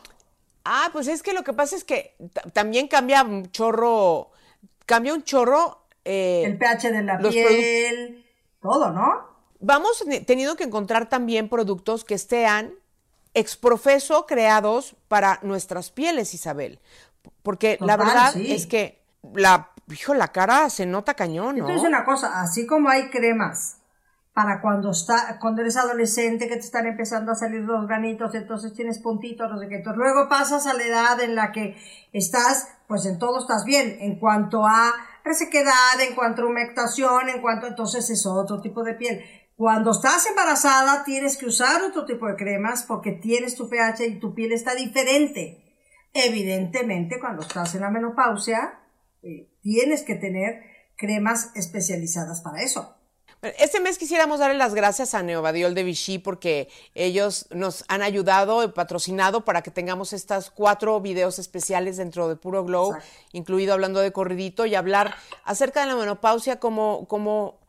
Ah, pues es que lo que pasa es que ta- también cambia un chorro, cambia un chorro. eh, El pH de la piel, todo, ¿no? vamos teniendo que encontrar también productos que estén exprofeso creados para nuestras pieles, Isabel. Porque la verdad sí. es que la, hijo, la cara se nota cañón, ¿no? decir una cosa, así como hay cremas para cuando está, cuando eres adolescente que te están empezando a salir los granitos, entonces tienes puntitos, no sé qué. Luego pasas a la edad en la que estás, pues en todo estás bien, en cuanto a resequedad, en cuanto a humectación, en cuanto, entonces es otro tipo de piel. Cuando estás embarazada tienes que usar otro tipo de cremas porque tienes tu pH y tu piel está diferente. Evidentemente, cuando estás en la menopausia, eh, tienes que tener cremas especializadas para eso. Este mes quisiéramos darle las gracias a Neovadiol de Vichy porque ellos nos han ayudado y patrocinado para que tengamos estas cuatro videos especiales dentro de Puro Glow, Exacto. incluido hablando de corridito y hablar acerca de la menopausia como, como,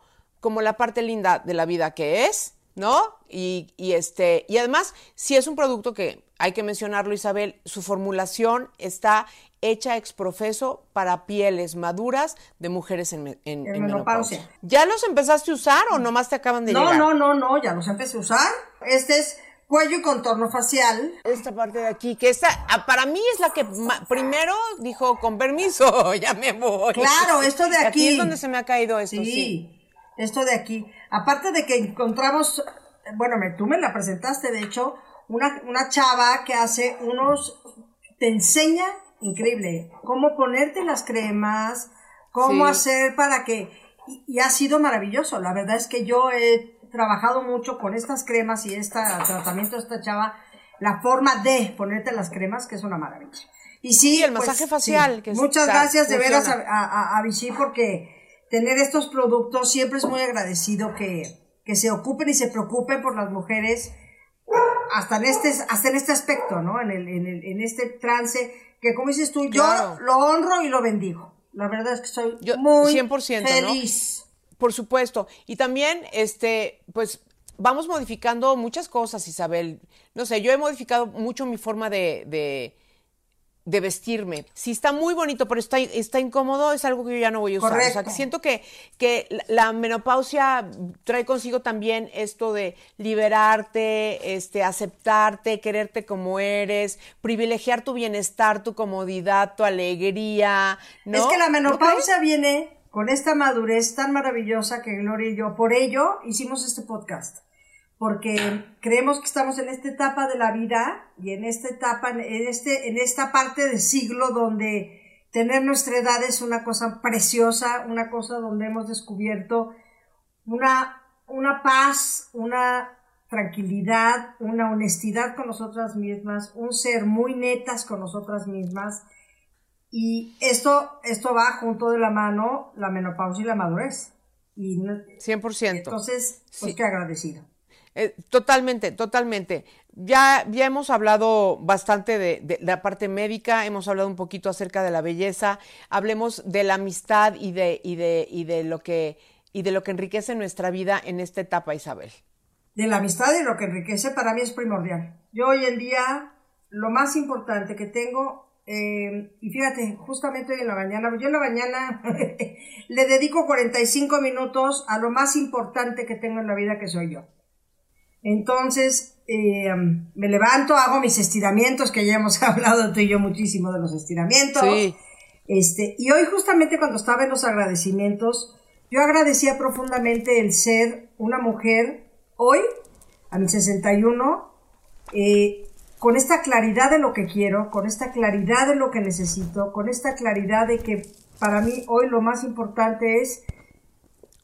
como la parte linda de la vida que es, ¿no? Y, y este, y además, si es un producto que hay que mencionarlo, Isabel, su formulación está hecha ex profeso para pieles maduras de mujeres en, en- En en menopausia. menopausia. ¿Ya los empezaste a usar o nomás te acaban de No, llegar? no, no, no, ya los empecé a usar. Este es cuello y contorno facial. Esta parte de aquí, que esta, ah, para mí es la que primero dijo, con permiso, ya me voy. Claro, esto de Y aquí. es donde se me ha caído esto, sí. Sí, esto de aquí. Aparte de que encontramos, bueno, me, tú me la presentaste, de hecho, una, una chava que hace unos, te enseña, increíble, cómo ponerte las cremas, cómo Sí. hacer para que, y, y ha sido maravilloso. La verdad es que yo he trabajado mucho con estas cremas y este tratamiento de esta chava, la forma de ponerte las cremas, que es una maravilla. Y sí, Sí, el pues, masaje facial, sí. que Muchas está- gracias de veras a, a- a Vichy porque tener estos productos siempre es muy agradecido que, que se ocupen y se preocupen por las mujeres hasta en este, hasta en este aspecto, ¿no? En, el, en, el, en este trance que como dices tú, Claro. yo lo honro y lo bendigo. La verdad es que soy Yo, muy 100%, ¿no? feliz. Por supuesto. Y también, este, pues, vamos modificando muchas cosas, Isabel. No sé, yo he modificado mucho mi forma de, de, de vestirme. Si está muy bonito, pero está, está incómodo, es algo que yo ya no voy a usar. O sea, que siento que, que la- menopausia trae consigo también esto de liberarte, este, aceptarte, quererte como eres, privilegiar tu bienestar, tu comodidad, tu alegría. ¿no? Es que la menopausia viene con esta madurez tan maravillosa que Gloria y yo, por ello hicimos este podcast. Porque creemos que estamos en esta etapa de la vida y en esta etapa, en, este, en esta parte del siglo donde tener nuestra edad es una cosa preciosa, una cosa donde hemos descubierto una, una paz, una tranquilidad, una honestidad con nosotras mismas, un ser muy netas con nosotras mismas. Y esto, esto va junto de la mano la menopausia y la madurez. Y no- 100%. entonces, pues Sí. qué agradecido. Eh, totalmente, totalmente. Ya, ya hemos hablado bastante de, la parte médica, hemos hablado un poquito acerca de la belleza, hablemos de la amistad y de, y de, y de lo que y de lo que enriquece nuestra vida en esta etapa, Isabel? De la amistad y lo que enriquece para mí es primordial. Yo hoy en día lo más importante que tengo, eh, y fíjate, justamente hoy en la mañana, yo en la mañana le dedico 45 minutos a lo más importante que tengo en la vida, que soy yo. Entonces, eh, me levanto, hago mis estiramientos, que ya hemos hablado tú y yo muchísimo de los estiramientos. Este, y hoy justamente cuando estaba en los agradecimientos, yo agradecía profundamente el ser una mujer hoy, a mis 61, eh, con esta claridad de lo que quiero, con esta claridad de lo que necesito, con esta claridad de que para mí hoy lo más importante es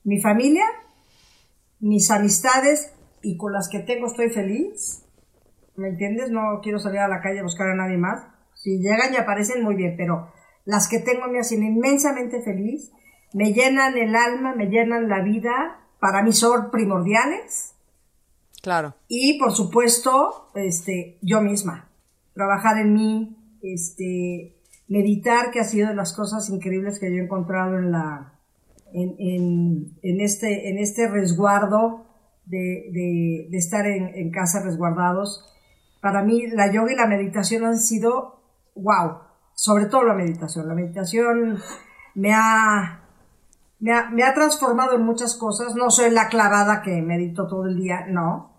mi familia, mis amistades y con las que tengo estoy feliz. ¿Me entiendes? No quiero salir a la calle a buscar a nadie más. Si llegan y aparecen, muy bien, pero las que tengo me hacen inmensamente feliz, me llenan el alma, me llenan la vida, para mí son primordiales. Claro. Y por supuesto, este, yo misma, trabajar en mí, este, meditar, que ha sido de las cosas increíbles que yo he encontrado en la, en, en, este, en este resguardo de, estar en, en, casa resguardados. Para mí la yoga y la meditación han sido wow, sobre todo la meditación. La meditación me ha, me ha, me ha transformado en muchas cosas. No soy la clavada que medito todo el día, no,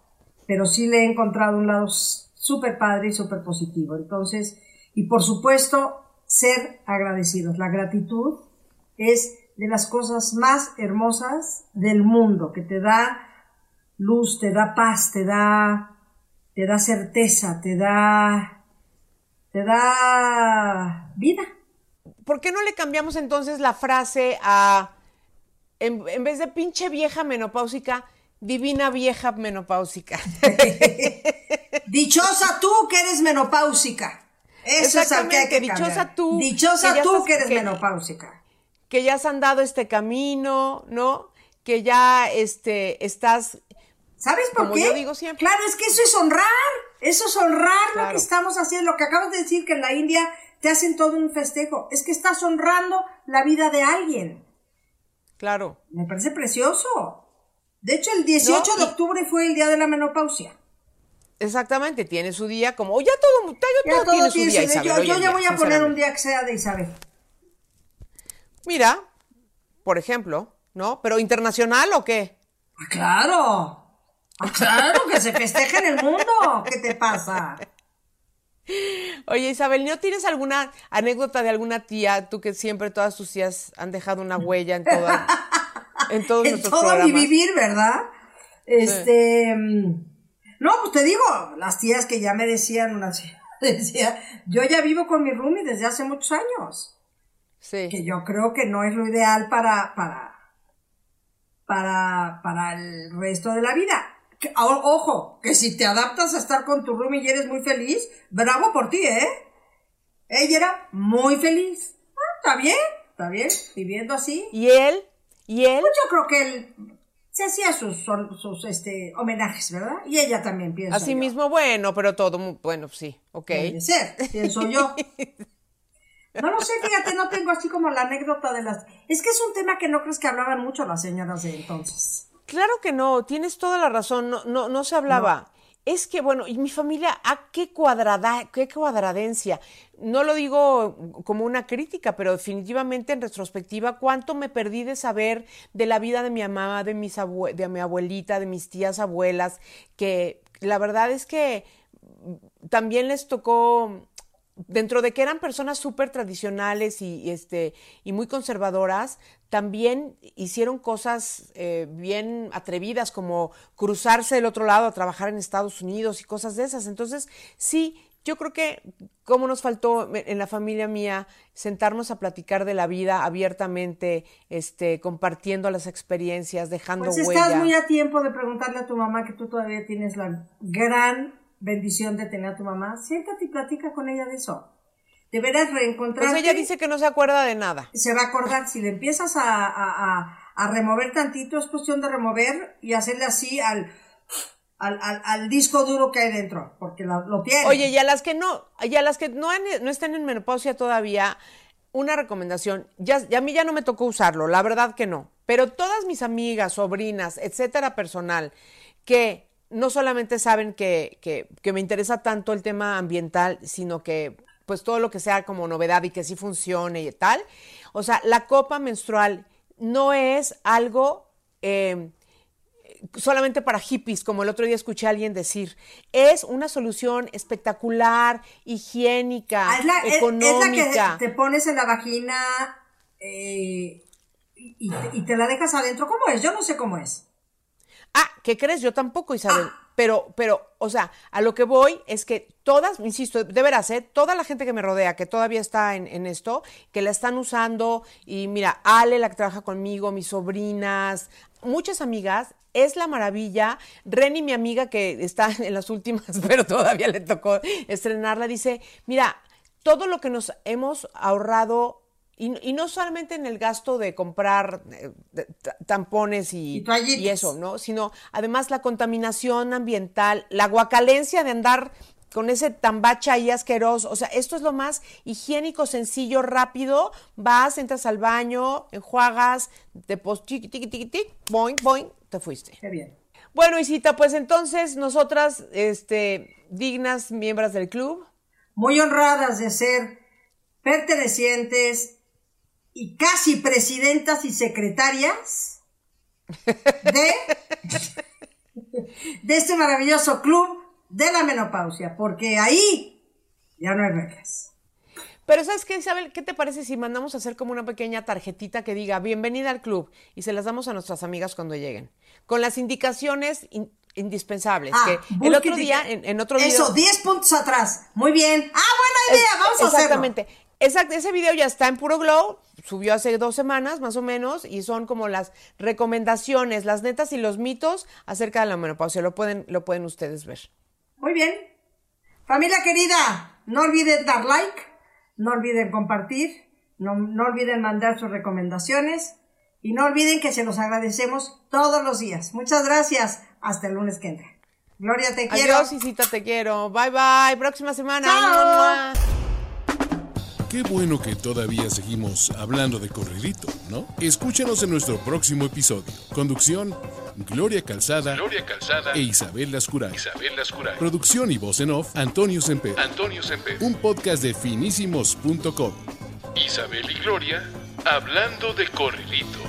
pero sí le he encontrado un lado súper padre y súper positivo. Entonces, y por supuesto, ser agradecidos. La gratitud es de las cosas más hermosas del mundo, que te da luz, te da paz, te da, te da certeza, te da, te da vida. ¿Por qué no le cambiamos entonces la frase a, en, vez de pinche vieja menopáusica, divina vieja menopáusica? Dichosa tú que eres menopáusica. Eso es al que hay que dichosa tú. Dichosa tú que eres menopáusica. Que ya has andado este camino, ¿no? Que ya este, estás ¿Sabes por qué? Yo digo siempre. Claro, es que eso es honrar. Eso es honrar lo que estamos haciendo. Lo que acabas de decir que en la India te hacen todo un festejo. Es que estás honrando la vida de alguien. Claro. Me parece precioso. De hecho, el 18 de octubre fue el día de la menopausia. Exactamente, tiene su día como. Ya todo, ya todo, tiene, su día, Isabel, Yo, ya voy a poner un día que sea de Isabel. Mira, por ejemplo, ¿no? ¿Pero internacional o qué? Ah, claro. Ah, claro, que se festeje en el mundo. ¿Qué te pasa? Oye, Isabel, ¿no tienes alguna anécdota de alguna tía, tú que siempre todas tus tías han dejado una huella en toda, en todos en todo mi vivir, ¿verdad? Este, no, pues te digo, las tías que ya me decían, una decía, yo ya vivo con mi roomie desde hace muchos años. Sí. Que yo creo que no es lo ideal para, para, para, para el resto de la vida ojo, que si te adaptas a estar con tu roomie y eres muy feliz, bravo por ti, ¿eh? Ella era muy feliz. Ah, está bien, está bien, viviendo así. ¿Y él? ¿Y él? Pues yo creo que él se hacía sus, sus este, homenajes, ¿verdad? Y ella también piensa. Así mismo, bueno, pero todo, bueno, sí, ok. Puede ser, pienso yo. No lo sé, fíjate, no tengo así como la anécdota de las... Es que es un tema que no crees que hablaban mucho las señoras de entonces. Claro que no, tienes toda la razón, no, no, no se hablaba. Es que, bueno, y mi familia, ¿a qué cuadrada, qué cuadradencia? No lo digo como una crítica, pero definitivamente en retrospectiva, cuánto me perdí de saber de la vida de mi mamá, de, mis de mi abuelita, de mis tías abuelas, que la verdad es que también les tocó dentro de que eran personas súper tradicionales y, este, y muy conservadoras, también hicieron cosas eh, bien atrevidas como cruzarse del otro lado a trabajar en Estados Unidos y cosas de esas. Entonces, sí, yo creo que como nos faltó en la familia mía sentarnos a platicar de la vida abiertamente, este, compartiendo las experiencias, dejando pues estás muy a tiempo de preguntarle a tu mamá que tú todavía tienes la gran bendición de tener a tu mamá, siéntate y platica con ella de eso. Deberás reencontrarte. Pues ella dice que no se acuerda de nada. Se va a acordar. Si le empiezas a, a, a, remover tantito, es cuestión de remover y hacerle así al, al, al, disco duro que hay dentro, porque lo, tiene. Oye, y a las que no, y a las que no, no están en menopausia todavía, una recomendación. Ya, ya a mí ya no me tocó usarlo, la verdad que no. Pero todas mis amigas, sobrinas, etcétera, personal, que no solamente saben que, que, que me interesa tanto el tema ambiental, sino que pues todo lo que sea como novedad y que sí funcione y tal. O sea, la copa menstrual no es algo eh, solamente para hippies, como el otro día escuché a alguien decir. Es una solución espectacular, higiénica, Ah, es la, económica. es la que te pones en la vagina eh, y, y te la dejas adentro. ¿Cómo es? Yo no sé cómo es. Ah, ¿qué crees? Yo tampoco, Isabel. Ah. Pero, pero, o sea, a lo que voy es que todas, insisto, de veras, ¿eh? toda la gente que me rodea, que todavía está en, en esto, que la están usando, y mira, Ale, la que trabaja conmigo, mis sobrinas, muchas amigas, es la maravilla. Reni, mi amiga que está en las últimas, pero todavía le tocó estrenarla, dice, mira, todo lo que nos hemos ahorrado y, y no solamente en el gasto de comprar eh, de- tampones y, Y toallitas. y eso, ¿no? Sino además la contaminación ambiental, la guacalencia de andar con ese tambacha ahí asqueroso. O sea, esto es lo más higiénico, sencillo, rápido. Vas, entras al baño, enjuagas, te pos tiqui, tiqui, tiqui, tiqui, boing, boing, te fuiste. Qué bien. Bueno, Isita, pues entonces nosotras, este, dignas miembros del club, Muy honradas de ser pertenecientes y casi presidentas y secretarias de, de este maravilloso club de la menopausia, porque ahí ya no hay reglas. Pero ¿sabes qué, Isabel? ¿Qué te parece si mandamos a hacer como una pequeña tarjetita que diga bienvenida al club y se las damos a nuestras amigas cuando lleguen? Con las indicaciones in- indispensables. Ah, que el otro día, en, en otro video... Eso, 10 puntos atrás. Muy bien. Ah, buena idea, vamos a hacerlo. Exactamente. Exacto, ese video ya está en Puro Glow, subió hace dos semanas más o menos, y son como las recomendaciones, las netas y los mitos acerca de la menopausia. Lo pueden, lo pueden ustedes ver. Muy bien. Familia querida, no olviden dar like, no olviden compartir, no, no olviden mandar sus recomendaciones y no olviden que se los agradecemos todos los días. Muchas gracias. Hasta el lunes que entra. Gloria, te quiero. Adiós, Isita, te quiero. Bye, bye. Próxima semana. Chao. Qué bueno que todavía seguimos hablando de corridito, ¿no? Escúchanos en nuestro próximo episodio. Conducción, Gloria Calzada, Gloria Calzada e Isabel Lascuray. Isabel Lascuray. Producción y voz en off, Antonio Semper. Antonio Semper. Un podcast de finísimos.com. Isabel y Gloria hablando de corridito.